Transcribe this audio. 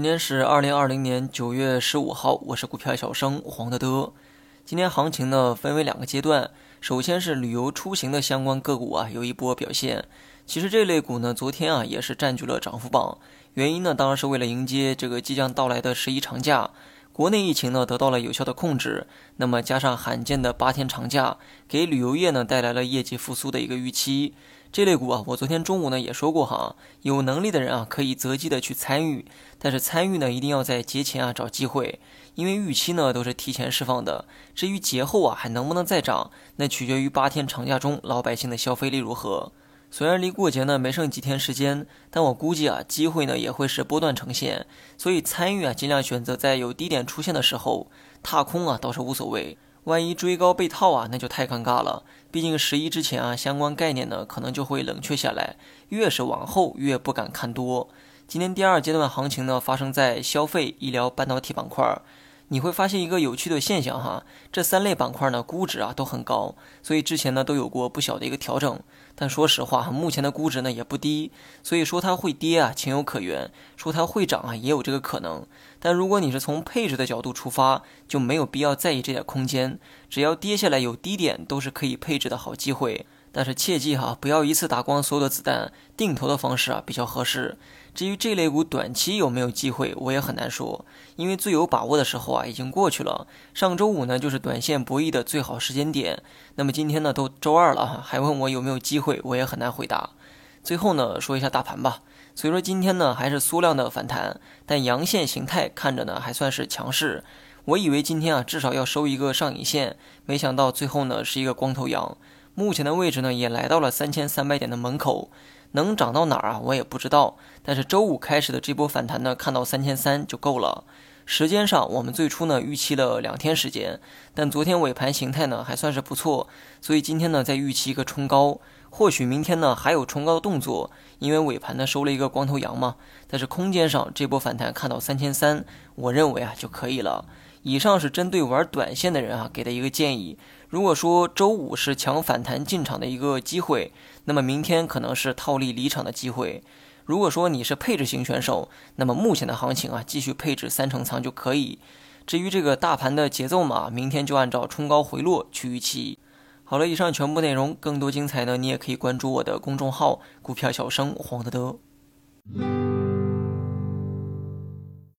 今天是二零二零年九月十五号，我是股票小生黄德德。今天行情呢分为两个阶段，首先是旅游出行的相关个股啊有一波表现。其实这类股呢昨天啊也是占据了涨幅榜，原因呢当然是为了迎接这个即将到来的十一长假。国内疫情呢得到了有效的控制，那么加上罕见的八天长假，给旅游业呢带来了业绩复苏的一个预期。这类股啊，我昨天中午呢也说过哈，有能力的人啊可以择机的去参与，但是参与呢一定要在节前啊找机会，因为预期呢都是提前释放的。至于节后啊还能不能再涨，那取决于八天长假中老百姓的消费力如何。虽然离过节呢没剩几天时间，但我估计啊机会呢也会是波段呈现，所以参与啊尽量选择在有低点出现的时候，踏空啊倒是无所谓。万一追高被套啊，那就太尴尬了。毕竟十一之前啊，相关概念呢可能就会冷却下来，越是往后越不敢看多。今天第二阶段行情呢，发生在消费、医疗、半导体板块。你会发现一个有趣的现象哈，这三类板块呢估值啊都很高，所以之前呢都有过不小的一个调整。但说实话，目前的估值呢也不低，所以说它会跌啊情有可原，说它会涨啊也有这个可能。但如果你是从配置的角度出发，就没有必要在意这点空间，只要跌下来有低点，都是可以配置的好机会。但是切记哈，不要一次打光所有的子弹，定投的方式啊比较合适。至于这类股短期有没有机会，我也很难说，因为最有把握的时候啊已经过去了。上周五呢就是短线博弈的最好时间点，那么今天呢都周二了，还问我有没有机会，我也很难回答。最后呢说一下大盘吧，所以说今天呢还是缩量的反弹，但阳线形态看着呢还算是强势。我以为今天啊至少要收一个上影线，没想到最后呢是一个光头阳。目前的位置呢，也来到了三千三百点的门口，能涨到哪儿啊？我也不知道。但是周五开始的这波反弹呢，看到三千三就够了。时间上，我们最初呢预期了两天时间，但昨天尾盘形态呢还算是不错，所以今天呢在预期一个冲高，或许明天呢还有冲高的动作，因为尾盘呢收了一个光头阳嘛。但是空间上这波反弹看到三千三，我认为啊就可以了。以上是针对玩短线的人啊给的一个建议。如果说周五是抢反弹进场的一个机会，那么明天可能是套利离场的机会。如果说你是配置型选手，那么目前的行情啊继续配置三成仓就可以。至于这个大盘的节奏嘛，明天就按照冲高回落去预期。好了，以上全部内容，更多精彩呢，你也可以关注我的公众号“股票小生黄德德”。